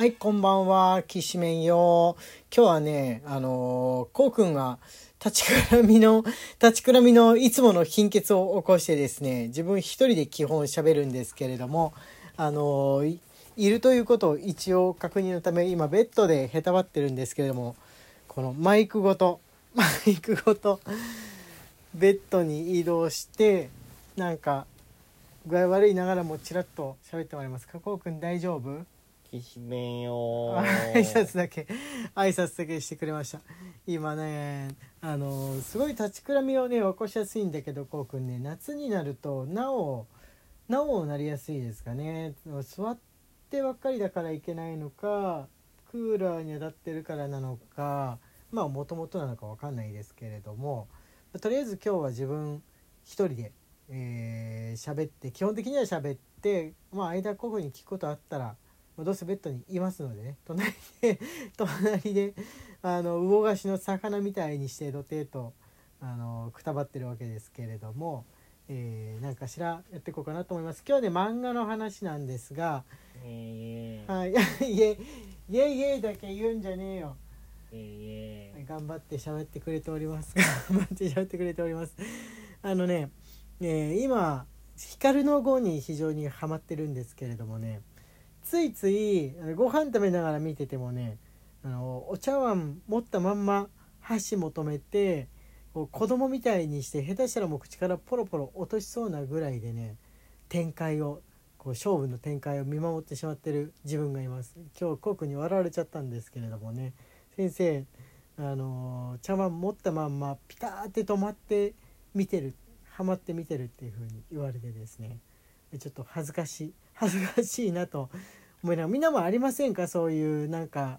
はい、こんばんは、きしめんよ。今日はね、あのー、こうくんが、立ちくらみの、立ちくらみのいつもの貧血を起こしてですね、自分一人で基本喋るんですけれども、あのーい、るということを一応確認のため、今ベッドでへたばってるんですけれども、このマイクごと、マイクごと、ベッドに移動して、なんか、具合悪いながらもちらっと喋ってもらいますか。こうくん大丈夫？きしめんよ挨拶だけ。挨拶だけしてくれました。今ねあのすごい立ちくらみをね起こしやすいんだけどこうくんね夏になるとなおなおなりやすいですかね。座ってばっかりだからいけないのかクーラーに当たってるからなのかまあもともとなのかわかんないですけれどもとりあえず今日は自分一人でえー喋って基本的には喋ってまあ間こういうふうに聞くことあったらどうせベッドにいますのでね隣で隣であの魚菓子の魚みたいにして土手とあのくたばってるわけですけれども、えー、なんかしらやっていこうかなと思います。今日はね漫画の話なんですがえーはい いえいえいえだけ言うんじゃねえよ。えー頑張って喋ってくれております。頑張って喋ってくれております。あのね、えー今光の碁に非常にハマってるんですけれどもねついついあのご飯食べながら見ててもねあのお茶碗持ったまんま箸も止めてこう子供みたいにして下手したらもう口からポロポロ落としそうなぐらいでね展開をこう勝負の展開を見守ってしまってる自分がいます。今日コウ君に笑われちゃったんですけれどもね。先生あの茶碗持ったまんまピターって止まって見てるハマって見てるっていう風に言われてですね。ちょっと恥ずかしい恥ずかしいなと思いながらみんなもありませんか？そういうなんか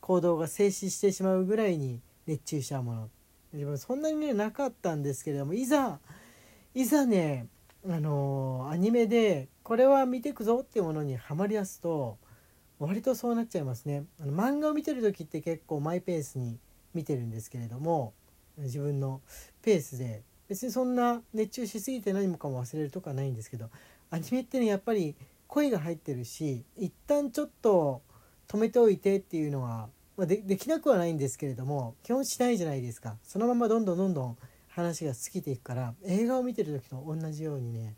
行動が静止してしまうぐらいに熱中しちゃうもの。自分そんなにねなかったんですけれどもいざいざねあのアニメでこれは見てくぞっていうものにはまりだすと割とそうなっちゃいますね。あの漫画を見てる時って結構マイペースに見てるんですけれども自分のペースで別にそんな熱中しすぎて何もかも忘れるとかないんですけどアニメってねやっぱり声が入ってるし一旦ちょっと止めておいてっていうのは、まあ、でできなくはないんですけれども基本しないじゃないですか。そのままどんどんどんどん話が尽きていくから映画を見てる時と同じようにね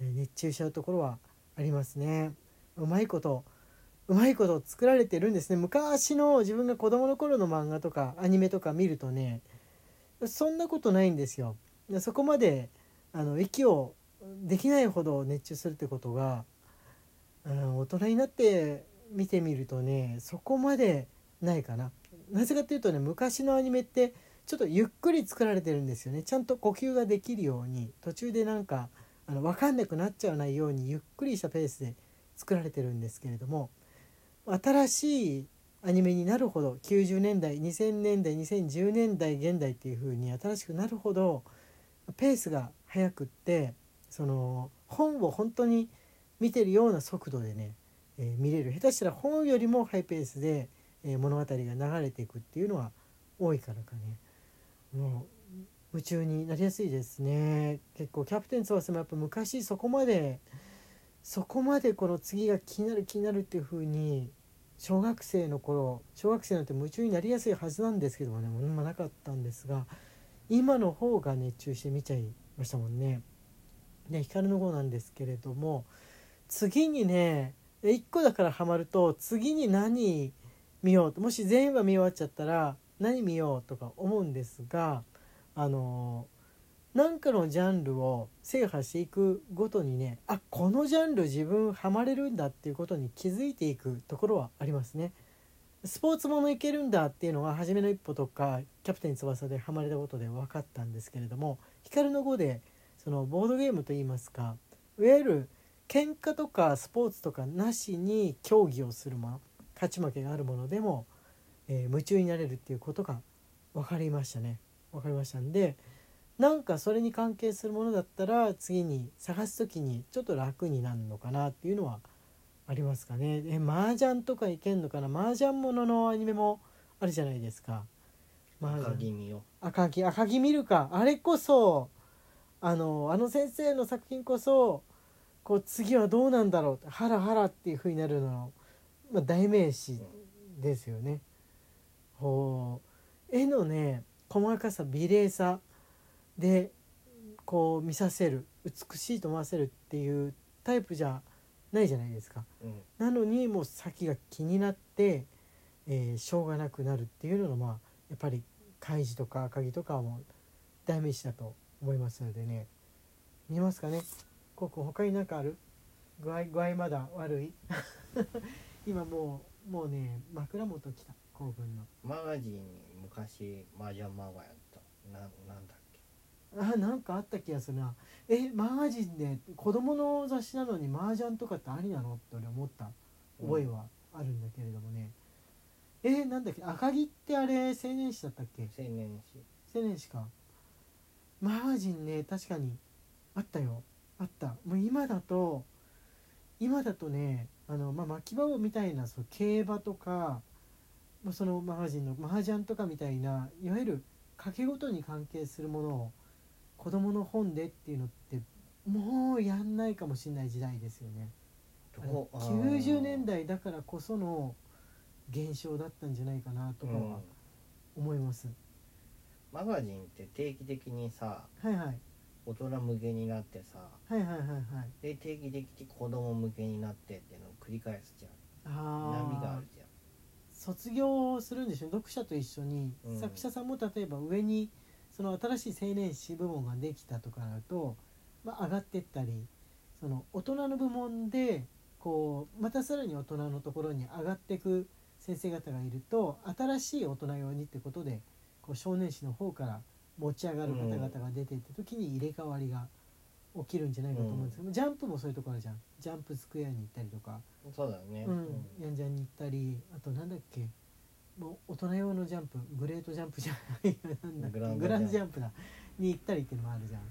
熱中しちゃうところはありますね。うまいことうまいこと作られてるんですね。昔の自分が子供の頃の漫画とかアニメとか見るとねそんなことないんですよ。そこまであの息をできないほど熱中するってことがうん大人になって見てみるとねそこまでないかな。なぜかっていうとね昔のアニメってちょっとゆっくり作られてるんですよね。ちゃんと呼吸ができるように途中でなんかあの分かんなくなっちゃわないようにゆっくりしたペースで作られてるんですけれども新しいアニメになるほど90年代2000年代2010年代現代っていう風に新しくなるほどペースが速くってその本を本当に見てるような速度でね、えー見れる。下手したら本よりもハイペースで、えー物語が流れていくっていうのは多いからかね。もう夢中になりやすいですね。結構キャプテン翼もやっぱ昔そこまでそこまでこの次が気になる気になるっていう風に小学生の頃小学生なんて夢中になりやすいはずなんですけどもねものもなかったんですが今の方が熱中して見ちゃいましたもんね。で光の碁なんですけれども次にね1個だからハマると次に何見ようともし全部見終わっちゃったら何見ようとか思うんですがあのなんかのジャンルを制覇していくごとにねあこのジャンル自分ハマれるんだっていうことに気づいていくところはありますね。スポーツものいけるんだっていうのは初めの一歩とかキャプテン翼でハマれたことで分かったんですけれども光の碁でそのボードゲームといいますかいわゆる喧嘩とかスポーツとかなしに競技をするもの勝ち負けがあるものでも、えー夢中になれるっていうことが分かりましたね。分かりましたんでなんかそれに関係するものだったら次に探す時にちょっと楽になるのかなっていうのはありますかね。え麻雀とかいけんのかな。麻雀もののアニメもあるじゃないですか。麻赤雀君よ。赤木赤木見るか。あれこそあのあの先生の作品こそこう次はどうなんだろうってハラハラっていう風になるのまあ、代名詞ですよね。ほう。絵のね細かさ美麗さでこう見させる美しいと思わせるっていうタイプじゃないじゃないですか。うん。なのにもう先が気になって、えーしょうがなくなるっていうのがまあやっぱり開示とか赤城とかはもう代名詞だと思いますのでね。見えますかね。こう他に何かある？具合具合まだ悪い？今もうもうね枕元来た。興奮の。マガジンに昔麻雀漫画やった。ななんだっけ？あなんかあった気がするな。えマガジンで子供の雑誌なのに麻雀とかってありなのって俺思った。覚えはあるんだけれどもね、えなんだっけ赤城ってあれ青年誌だったっけ？青年誌。青年誌か。マガジンね確かにあったよ。あった。もう今だと今だとねあの、まあ、巻き場みたいなその競馬とか、まあ、そのマガジンの麻雀とかみたいないわゆる賭け事に関係するものを子供の本でっていうのってもうやんないかもしれない時代ですよね。あれどうあー。90年代だからこその現象だったんじゃないかなとかは思います。マガジンって定期的にさはいはい。大人向けになってさはいはいはいはい。で定期的に子供向けになってっていうのを繰り返すじゃん。波があるじゃん。卒業するんでしょ？読者と一緒に、うん。作者さんも例えば上にその新しい青年誌部門ができたとかだと、まあ、上がってったりその大人の部門でこうまたさらに大人のところに上がっていく先生方がいると新しい大人用にってことでこう少年誌の方から持ち上がる方々が出ていった時に入れ替わりが起きるんじゃないかと思うんですけど、ジャンプもそういうところあるじゃん。ジャンプスクエアに行ったりとか。そうだよね。うん、ヤンジャンに行ったりあとなんだっけ？もう大人用のジャンプグレートジャンプじゃないなんだ。っけグランドジャンプだ。に行ったりっていうのもあるじゃん。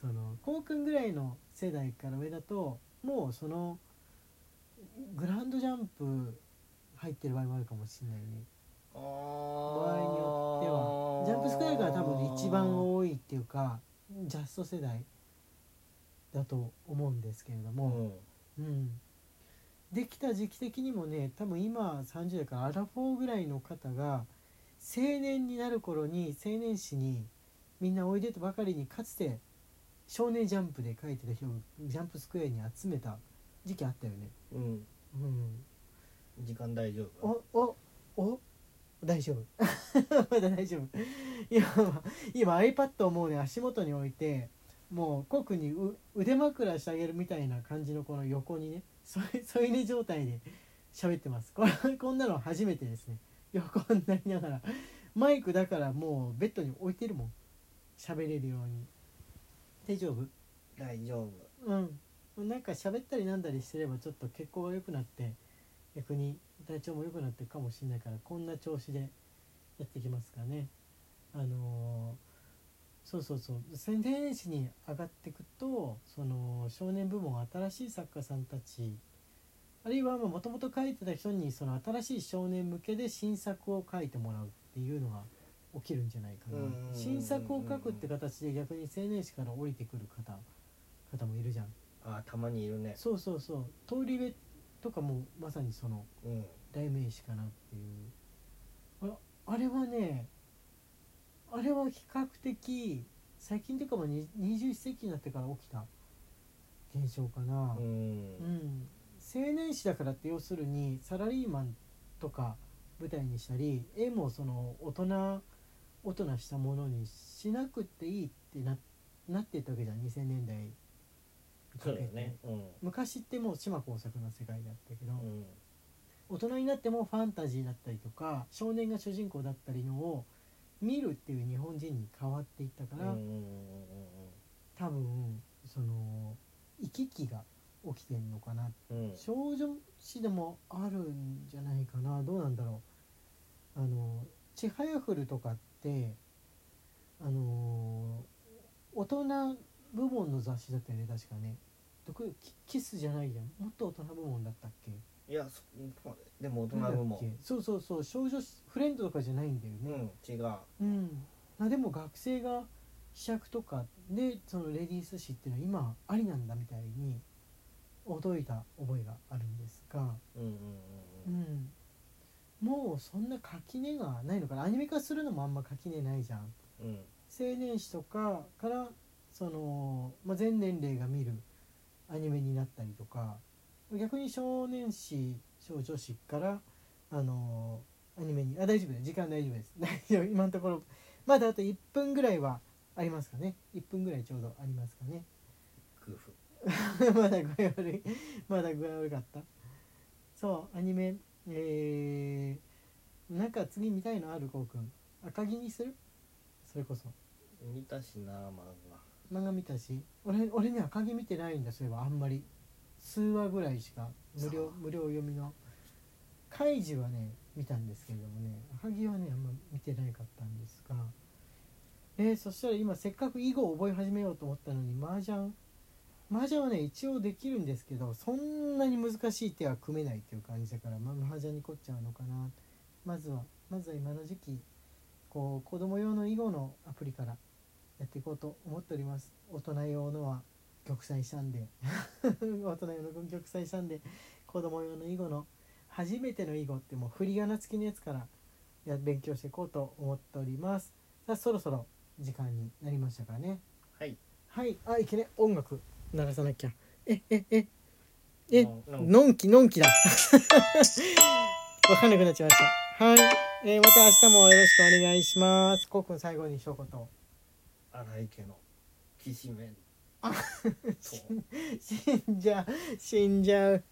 そのこうくんぐらいの世代から上だともうそのグランドジャンプ入ってる場合もあるかもしれないね。場場合によっては。ジャンプスクエアが多分ね一番多いっていうかジャスト世代だと思うんですけれども、うん。うん、できた時期的にもね多分今30代からアラフォーぐらいの方が青年になる頃に青年誌にみんなおいでとばかりにかつて「少年ジャンプ」で書いてた人をジャンプスクエアに集めた時期あったよね。うん。うん、時間大丈夫。おおお大丈夫。まだ大丈夫。今は今 iPad をもうね足元に置いてもうコウ君にう腕枕してあげるみたいな感じのこの横にね添い寝状態で喋ってます。これ こんなの初めてですね。横になりながら。マイクだからもうベッドに置いてるもん。喋れるように。大丈夫？大丈夫。うん。なんか喋ったりなんだりしてればちょっと血行が良くなって逆に体調も良くなっていくかもしれないからこんな調子でやっていきますかね。あのーそうそうそう。宣伝誌に上がっていくとその少年部門新しい作家さんたちあるいはもともと書いてた人にその新しい少年向けで新作を書いてもらうっていうのが起きるんじゃないかな。新作を書くって形で逆に青年誌から降りてくる方方もいるじゃん。あたまにいるね。そうそうそう。通り部とかもまさにそのうん。代名詞かなっていう。ああれはねあれは比較的最近というかもうに21世紀になってから起きた現象かな。う、ん。うん。青年誌だからって要するにサラリーマンとか舞台にしたり絵もその大人大人したものにしなくていいってななっていったわけじゃん2000年代にかけて。ね。うん。昔ってもう島耕作の世界だったけど、うん。大人になってもファンタジーだったりとか少年が主人公だったりのを見るっていう日本人に変わっていったから、多分その行き来が起きてんのかな。うん。うん少女誌でもあるんじゃないかな。どうなんだろう。あの「ちはやふる」とかってあの大人部門の雑誌だったよね確かね。キキスじゃないじゃん。もっと大人部門だったっけ？いやそでも大人部門け？そうそうそう。少女誌フレンドとかじゃないんだようんね違う。うん、あでも学生が試着とかでそのレディース誌っていうのは今ありなんだみたいに驚いた覚えがあるんですが。うんうんうん。うん。もうそんな垣根がないのかな。アニメ化するのもあんま垣根ないじゃん。うん。青年誌とかからその、まあ、全年齢が見るアニメになったりとか逆に少年誌少女誌からあのアニメにあ大丈夫です。時間大丈夫です。大丈夫。今のところまだあと1分ぐらいはありますかね。1分ぐらいちょうどありますかね。まだ具合悪い。まだ具合悪かった。そうアニメえー、なんか次見たいのあるこうくん。赤木にする？それこそ。見たしな漫漫画見たし。俺俺ね赤木見てないんだそういえば。あんまり数話ぐらいしか無料無料読みのカイジはね見たんですけれどもね赤木はねあんま見てなかったんですがえー、そしたら今せっかく囲碁を覚え始めようと思ったのに麻雀麻雀はね一応できるんですけどそんなに難しい手は組めないっていう感じだから、まあ、麻雀に凝っちゃうのかな。まずはまずは今の時期こう子供用の囲碁のアプリからやっていこうと思っております。大人用のは玉砕したんで。大人用の玉砕したんで。子供用の囲碁の初めての囲碁ってもう振り仮名付きのやつからや勉強していこうと思っております。さあそろそろ時間になりましたからね。画はい。はい。あいけね音楽流さなきゃ。えええ。えのんきのんきだ。わかんなくなっちゃいました。はい、えーまた明日もよろしくお願いします。こうくん最後に一言。荒井家のきしめん 死んじゃう死んじゃう